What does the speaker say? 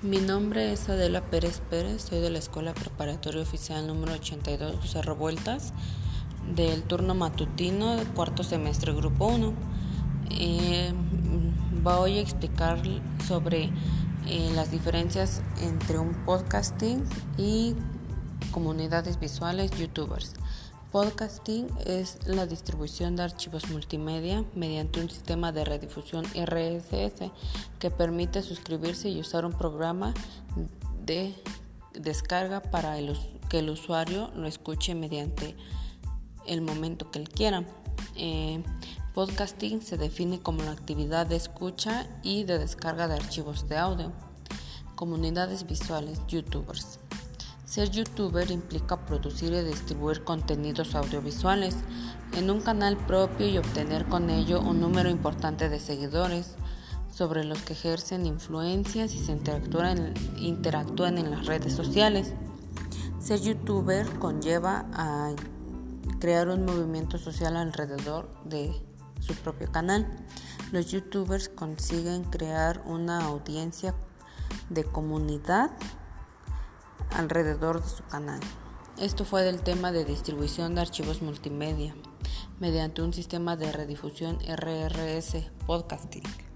Mi nombre es Adela Pérez Pérez, soy de la Escuela Preparatoria Oficial número 82 Cerro Vueltas del turno matutino del cuarto semestre grupo 1. Eh, voy a explicar sobre eh, las diferencias entre un podcasting y comunidades visuales youtubers. Podcasting es la distribución de archivos multimedia mediante un sistema de redifusión RSS que permite suscribirse y usar un programa de descarga para que el usuario lo escuche mediante el momento que él quiera. Eh, podcasting se define como la actividad de escucha y de descarga de archivos de audio. Comunidades visuales, youtubers. Ser youtuber implica producir y distribuir contenidos audiovisuales en un canal propio y obtener con ello un número importante de seguidores sobre los que ejercen influencias y se interactúan, interactúan en las redes sociales. Ser youtuber conlleva a crear un movimiento social alrededor de su propio canal. Los youtubers consiguen crear una audiencia de comunidad alrededor de su canal. Esto fue del tema de distribución de archivos multimedia mediante un sistema de redifusión RRS podcasting.